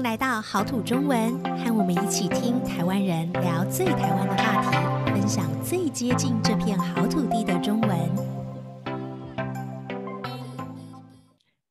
迎来到好土中文，和我们一起听台湾人聊最台湾的话题，分享最接近这片好土地的中文。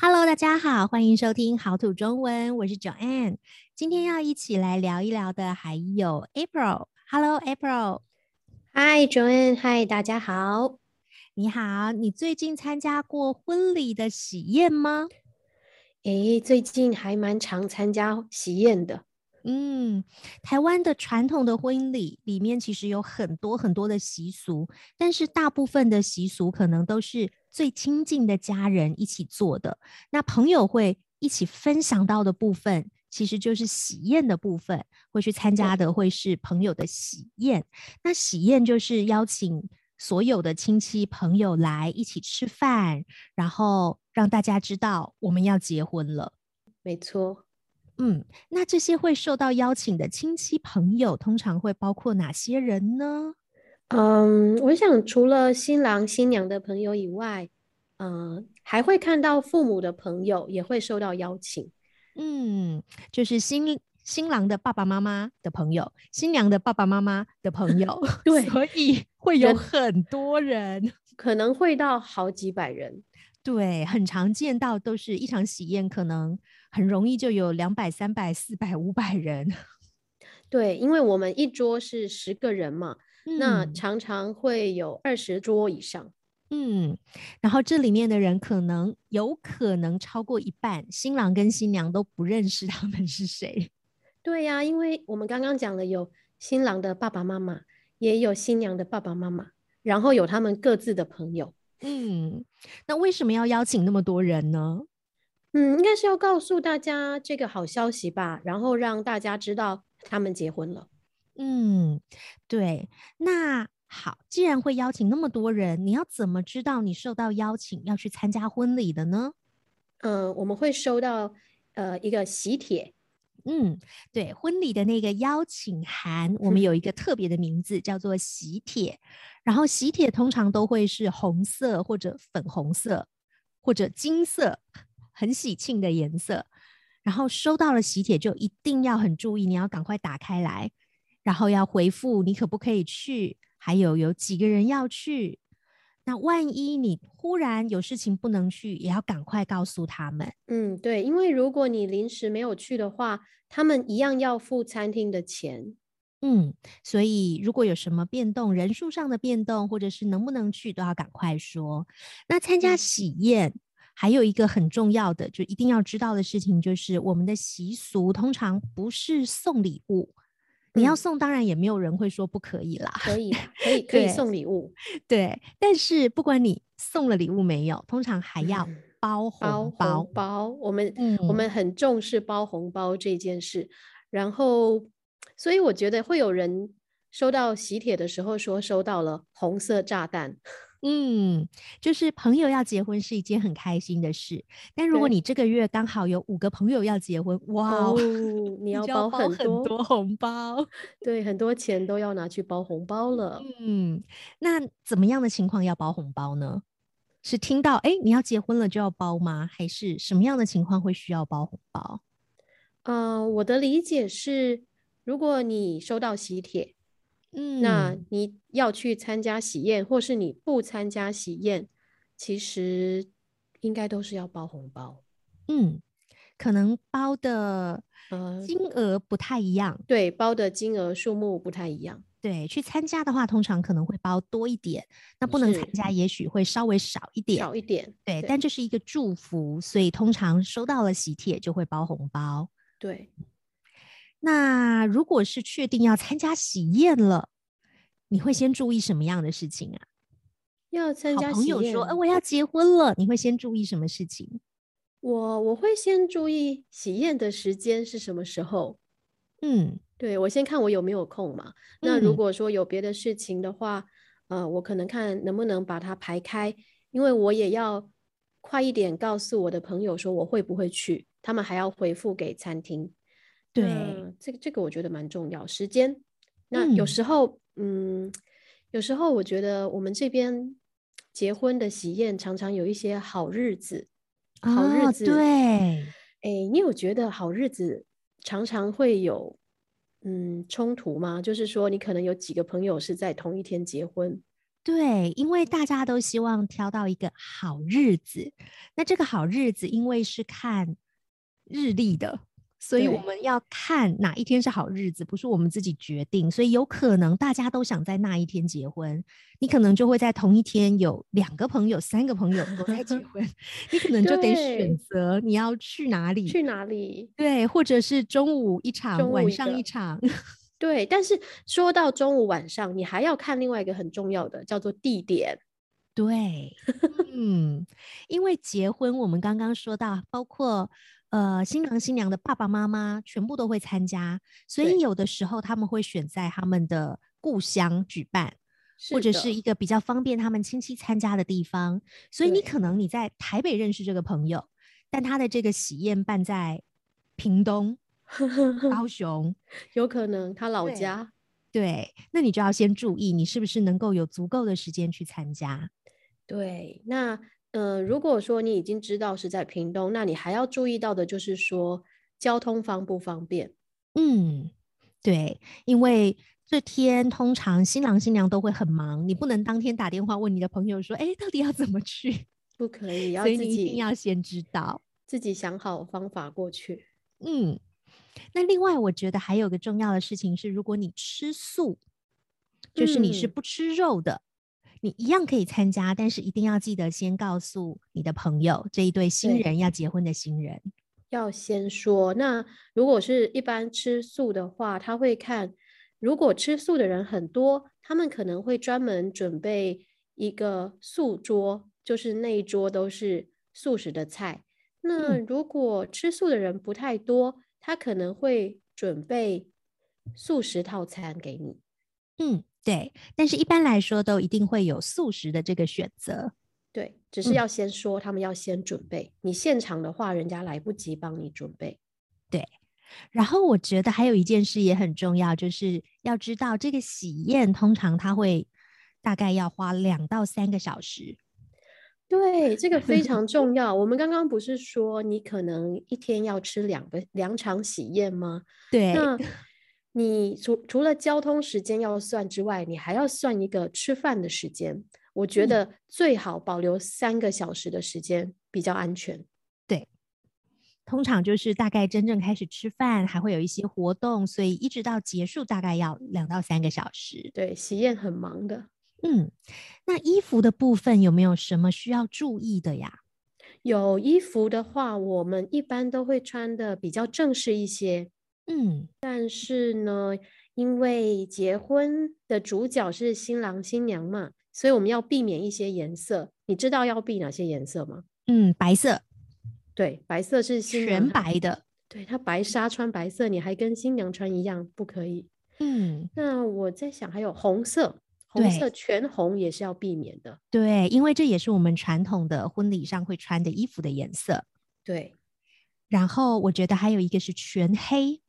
Hello，大家好，欢迎收听好土中文，我是 Joanne。今天要一起来聊一聊的还有 April。Hello，April。Hi，Joanne。Hi，大家好。你好，你最近参加过婚礼的喜宴吗？诶，最近还蛮常参加喜宴的。嗯，台湾的传统的婚礼里面其实有很多很多的习俗，但是大部分的习俗可能都是最亲近的家人一起做的。那朋友会一起分享到的部分，其实就是喜宴的部分，会去参加的会是朋友的喜宴。那喜宴就是邀请所有的亲戚朋友来一起吃饭，然后让大家知道我们要结婚了。没错，嗯，那这些会受到邀请的亲戚朋友通常会包括哪些人呢？嗯，我想除了新郎新娘的朋友以外，嗯，还会看到父母的朋友也会受到邀请。嗯，就是新。新郎的爸爸妈妈的朋友，新娘的爸爸妈妈的朋友，对，所以会有很多人，可能会到好几百人。对，很常见到都是一场喜宴，可能很容易就有两百、三百、四百、五百人。对，因为我们一桌是十个人嘛，嗯、那常常会有二十桌以上。嗯，然后这里面的人可能有可能超过一半，新郎跟新娘都不认识他们是谁。对呀、啊，因为我们刚刚讲了，有新郎的爸爸妈妈，也有新娘的爸爸妈妈，然后有他们各自的朋友。嗯，那为什么要邀请那么多人呢？嗯，应该是要告诉大家这个好消息吧，然后让大家知道他们结婚了。嗯，对。那好，既然会邀请那么多人，你要怎么知道你受到邀请要去参加婚礼的呢？嗯、呃，我们会收到呃一个喜帖。嗯，对，婚礼的那个邀请函，我们有一个特别的名字，叫做喜帖。然后喜帖通常都会是红色或者粉红色或者金色，很喜庆的颜色。然后收到了喜帖，就一定要很注意，你要赶快打开来，然后要回复你可不可以去，还有有几个人要去。那万一你忽然有事情不能去，也要赶快告诉他们。嗯，对，因为如果你临时没有去的话，他们一样要付餐厅的钱。嗯，所以如果有什么变动，人数上的变动，或者是能不能去，都要赶快说。那参加喜宴，嗯，还有一个很重要的，就一定要知道的事情，就是我们的习俗通常不是送礼物。你要送，当然也没有人会说不可以啦。可以，可以，可以送礼物。对，但是不管你送了礼物没有，通常还要包红包。包，包，我们、嗯、我们很重视包红包这件事。然后，所以我觉得会有人收到喜帖的时候说收到了红色炸弹。嗯，就是朋友要结婚是一件很开心的事，但如果你这个月刚好有五个朋友要结婚，哇哦，你要包很多，很多红包，对，很多钱都要拿去包红包了。嗯，那怎么样的情况要包红包呢？是听到哎你要结婚了就要包吗？还是什么样的情况会需要包红包？嗯、呃，我的理解是，如果你收到喜帖。嗯，那你要去参加喜宴，或是你不参加喜宴，其实应该都是要包红包。嗯，可能包的呃金额不太一样，对，包的金额数目不太一样。对，去参加的话，通常可能会包多一点；那不能参加，也许会稍微少一点，少一点。对，对，但这是一个祝福，所以通常收到了喜帖就会包红包。对。那如果是确定要参加喜宴了，你会先注意什么样的事情啊？要参加喜宴，好朋友说：“哎，我要结婚了。”你会先注意什么事情？我我会先注意喜宴的时间是什么时候。嗯，对，我先看我有没有空嘛。那如果说有别的事情的话，嗯，呃，我可能看能不能把它排开，因为我也要快一点告诉我的朋友说我会不会去，他们还要回复给餐厅。对，这个这个我觉得蛮重要。时间，那有时候，嗯，嗯，有时候我觉得我们这边结婚的喜宴常常有一些好日子，好日子。哦，对，哎，你有觉得好日子常常会有嗯冲突吗？就是说，你可能有几个朋友是在同一天结婚。对，因为大家都希望挑到一个好日子。那这个好日子，因为是看日历的，所以我们要看哪一天是好日子，不是我们自己决定。所以有可能大家都想在那一天结婚，你可能就会在同一天有两个朋友、三个朋友都在结婚，你可能就得选择你要去哪里，去哪里？对，或者是中午一场，一晚上一场。对，但是说到中午晚上，你还要看另外一个很重要的，叫做地点。对，嗯，因为结婚，我们刚刚说到，包括呃新郎新娘的爸爸妈妈全部都会参加，所以有的时候他们会选在他们的故乡举办，或者是一个比较方便他们亲戚参加的地方。所以你可能你在台北认识这个朋友，但他的这个喜宴办在屏东。高 雄有可能他老家对，对，那你就要先注意，你是不是能够有足够的时间去参加？对，那呃，如果说你已经知道是在屏东，那你还要注意到的就是说交通方不方便？嗯，对，因为这天通常新郎新娘都会很忙，你不能当天打电话问你的朋友说，哎，到底要怎么去？不可以，要自己，所以你一定要先知道，自己想好方法过去。嗯。那另外，我觉得还有个重要的事情是，如果你吃素，就是你是不吃肉的，嗯，你一样可以参加，但是一定要记得先告诉你的朋友，这一对新人要结婚的新人要先说。那如果是一般吃素的话，他会看，如果吃素的人很多，他们可能会专门准备一个素桌，就是那一桌都是素食的菜。那如果吃素的人不太多，他可能会准备素食套餐给你，嗯，对，但是一般来说都一定会有素食的这个选择，对，只是要先说，他们要先准备，嗯，你现场的话，人家来不及帮你准备，对。然后我觉得还有一件事也很重要，就是要知道这个喜宴通常它会大概要花两到三个小时。对，这个非 常重要。我们刚刚不是说你可能一天要吃两个两场喜宴吗？对，那 你除除了交通时间要算之外，你还要算一个吃饭的时间。我觉得最好保留三个小时的时间比较安全。对，通常就是大概真正开始吃饭，还会有一些活动，所以一直到结束大概要两到三个小时。对，喜宴很忙的。嗯，那衣服的部分有没有什么需要注意的呀？有衣服的话，我们一般都会穿的比较正式一些。嗯，但是呢，因为结婚的主角是新郎新娘嘛，所以我们要避免一些颜色。你知道要避哪些颜色吗？嗯，白色。对，白色是新全白的。对，他白纱穿白色，你还跟新娘穿一样，不可以。嗯，那我在想，还有红色。红色全红也是要避免的，对，因为这也是我们传统的婚礼上会穿的衣服的颜色。对，然后我觉得还有一个是全黑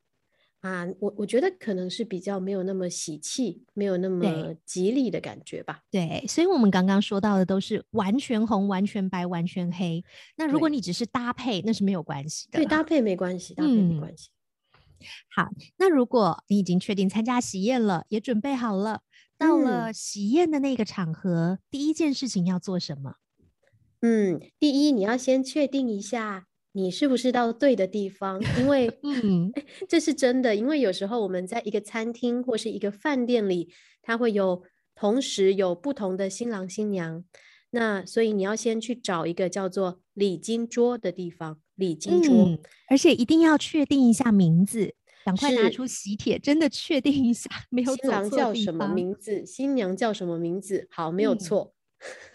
啊，我我觉得可能是比较没有那么喜气，没有那么吉利的感觉吧。对，所以我们刚刚说到的都是完全红、完全白、完全黑。那如果你只是搭配，那是没有关系的。对，搭配没关系，搭配没关系。嗯。好，那如果你已经确定参加喜宴了，也准备好了。到了喜宴的那个场合，嗯，第一件事情要做什么？嗯，第一你要先确定一下你是不是到对的地方，因为 嗯，这是真的，因为有时候我们在一个餐厅或是一个饭店里，它会有同时有不同的新郎新娘，那所以你要先去找一个叫做礼金桌的地方，礼金桌，嗯，而且一定要确定一下名字。赶快拿出喜帖，真的确定一下，没有新郎叫什么名字，新娘叫什么名字，好，没有错。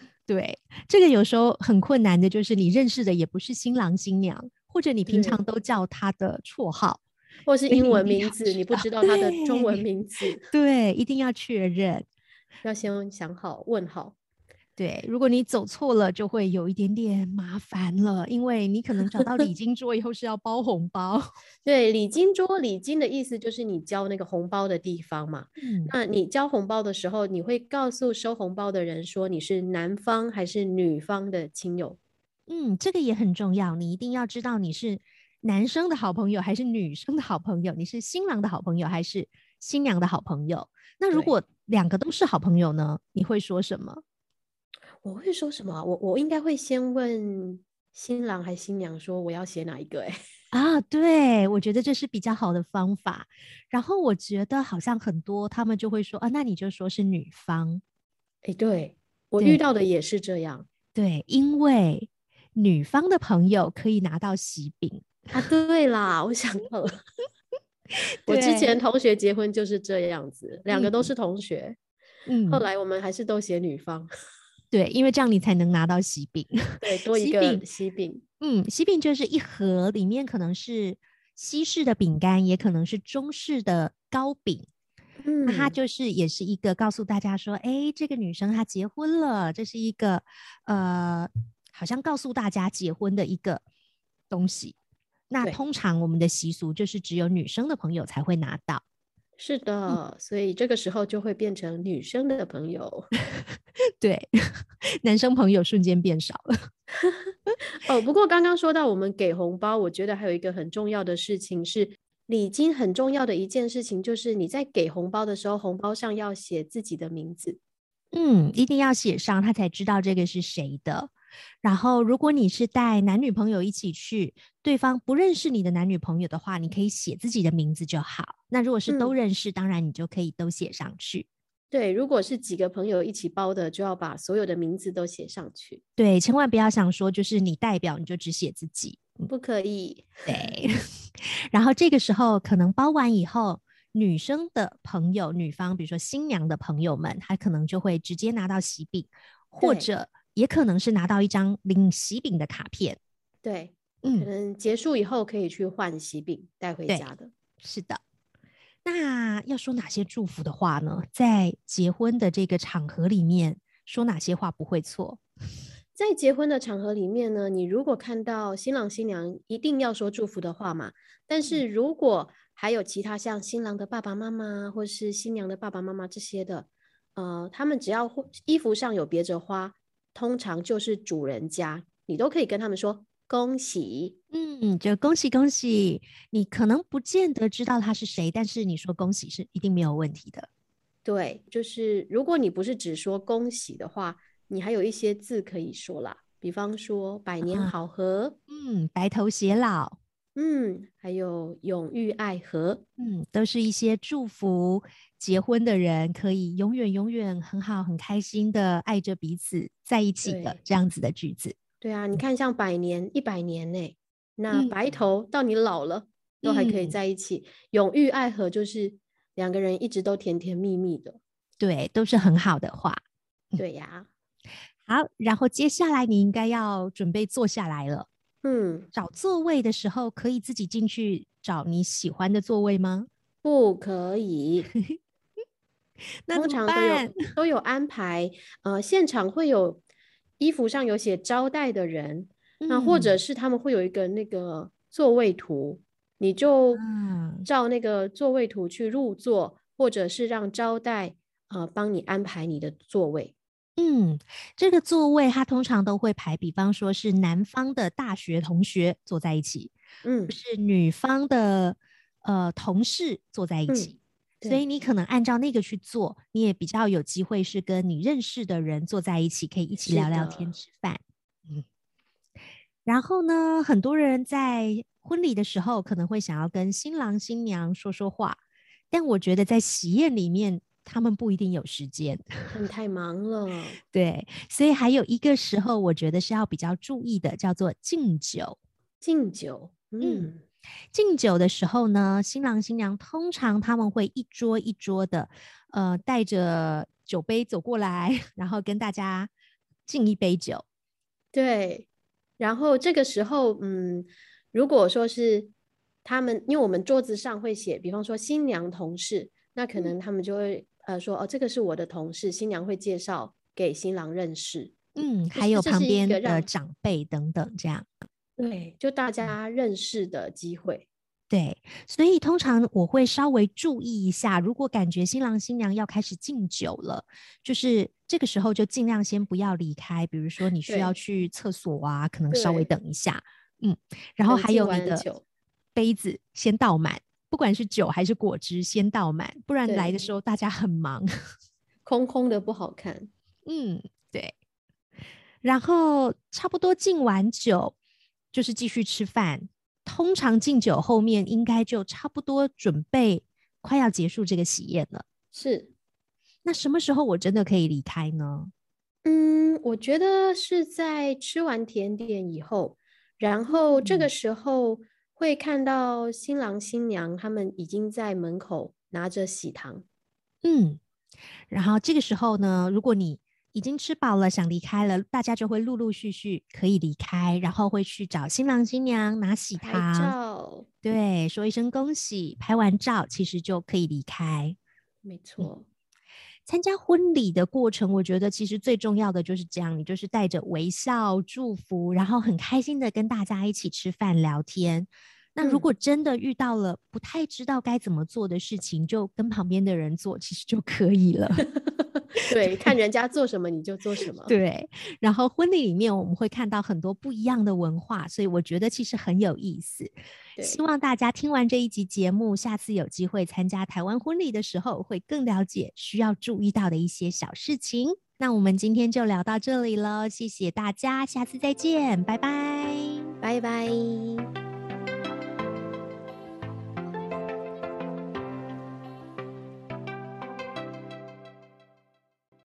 嗯、对，这个有时候很困难的，就是你认识的也不是新郎新娘，或者你平常都叫他的绰号，或是英文名字，你不知道他的中文名字。对，一定要确认，要先想好，问好。对，如果你走错了，就会有一点点麻烦了，因为你可能找到礼 金桌以后是要包红包。对，礼金桌，礼金的意思就是你交那个红包的地方嘛。嗯，那你交红包的时候，你会告诉收红包的人说你是男方还是女方的亲友。嗯，这个也很重要，你一定要知道你是男生的好朋友还是女生的好朋友？你是新郎的好朋友还是新娘的好朋友？那如果两个都是好朋友呢？你会说什么？我会说什么？我我应该会先问新郎还是新娘，说我要写哪一个？哎，啊，对，我觉得这是比较好的方法。然后我觉得好像很多他们就会说啊，那你就说是女方。哎，对，我遇到的也是这样。对，因为女方的朋友可以拿到喜饼啊。对啦，我想到了，我之前同学结婚就是这样子，两个都是同学。嗯，后来我们还是都写女方。对，因为这样你才能拿到喜饼。对，多一个喜饼。喜饼，嗯，喜饼就是一盒，里面可能是西式的饼干，也可能是中式的糕饼。嗯，那它就是也是一个告诉大家说，哎，这个女生她结婚了，这是一个呃，好像告诉大家结婚的一个东西。那通常我们的习俗就是只有女生的朋友才会拿到。是的，嗯，所以这个时候就会变成女生的朋友，对，男生朋友瞬间变少了。哦，不过刚刚说到我们给红包，我觉得还有一个很重要的事情是，礼金很重要的一件事情就是你在给红包的时候，红包上要写自己的名字。嗯，一定要写上，他才知道这个是谁的。然后，如果你是带男女朋友一起去，对方不认识你的男女朋友的话，你可以写自己的名字就好。那如果是都认识，嗯，当然你就可以都写上去。对，如果是几个朋友一起包的，就要把所有的名字都写上去。对，千万不要想说就是你代表，你就只写自己，不可以。对。然后这个时候可能包完以后，女生的朋友、女方，比如说新娘的朋友们，她可能就会直接拿到喜饼，或者。也可能是拿到一张领喜饼的卡片，对，嗯，可能结束以后可以去换喜饼带回家的。是的，那要说哪些祝福的话呢？在结婚的这个场合里面，说哪些话不会错？在结婚的场合里面呢，你如果看到新郎新娘，一定要说祝福的话嘛。但是如果还有其他像新郎的爸爸妈妈，或是新娘的爸爸妈妈这些的，呃，他们只要衣服上有别着花。通常就是主人家，你都可以跟他们说恭喜，嗯，就恭喜恭喜。你可能不见得知道他是谁，但是你说恭喜是一定没有问题的。对，就是如果你不是只说恭喜的话，你还有一些字可以说啦，比方说百年好合，嗯，白头偕老，嗯，还有永浴爱河，嗯，都是一些祝福。结婚的人可以永远永远很好很开心的爱着彼此在一起的这样子的句子。对啊，你看像百年一百年呢，那白头到你老了、嗯、都还可以在一起，永浴爱河就是两个人一直都甜甜蜜蜜的，对，都是很好的话。对呀、啊，好，然后接下来你应该要准备坐下来了。嗯，找座位的时候可以自己进去找你喜欢的座位吗？不可以。通常都有都有安排，呃，现场会有衣服上有写招待的人，嗯，那或者是他们会有一个那个座位图，你就照那个座位图去入座，或者是让招待呃帮你安排你的座位。嗯，这个座位他通常都会排，比方说是男方的大学同学坐在一起，嗯，是女方的呃同事坐在一起。嗯所以你可能按照那个去做，你也比较有机会是跟你认识的人坐在一起，可以一起聊聊天、吃饭。嗯。然后呢，很多人在婚礼的时候可能会想要跟新郎新娘说说话，但我觉得在喜宴里面，他们不一定有时间，他们太忙了。对，所以还有一个时候，我觉得是要比较注意的，叫做敬酒。敬酒，嗯。嗯敬酒的时候呢，新郎新娘通常他们会一桌一桌的，呃，带着酒杯走过来，然后跟大家敬一杯酒。对，然后这个时候，嗯，如果说是他们，因为我们桌子上会写，比方说新娘同事，那可能他们就会呃说，哦，这个是我的同事，新娘会介绍给新郎认识。嗯，还有旁边的长辈等等这样。对，就大家认识的机会。对，所以通常我会稍微注意一下，如果感觉新郎新娘要开始敬酒了，就是这个时候就尽量先不要离开。比如说你需要去厕所啊，可能稍微等一下。嗯，然后还有你的杯子先倒满，不管是酒还是果汁，先倒满，不然来的时候大家很忙，空空的不好看。嗯，对。然后差不多敬完酒，就是继续吃饭。通常敬酒后面应该就差不多准备快要结束这个喜宴了。是。那什么时候我真的可以离开呢？嗯，我觉得是在吃完甜点以后，然后这个时候会看到新郎新娘他们已经在门口拿着喜糖。嗯，然后这个时候呢，如果你已经吃饱了，想离开了，大家就会陆陆续续可以离开，然后会去找新郎新娘拿喜糖，对，说一声恭喜，拍完照其实就可以离开。没错，嗯，参加婚礼的过程，我觉得其实最重要的就是这样，你就是带着微笑祝福，然后很开心的跟大家一起吃饭聊天。那如果真的遇到了不太知道该怎么做的事情，就跟旁边的人做，其实就可以了。对，看人家做什么你就做什么。对，然后婚礼里面我们会看到很多不一样的文化，所以我觉得其实很有意思。希望大家听完这一集节目，下次有机会参加台湾婚礼的时候，会更了解需要注意到的一些小事情。那我们今天就聊到这里了，谢谢大家，下次再见，拜拜，拜拜。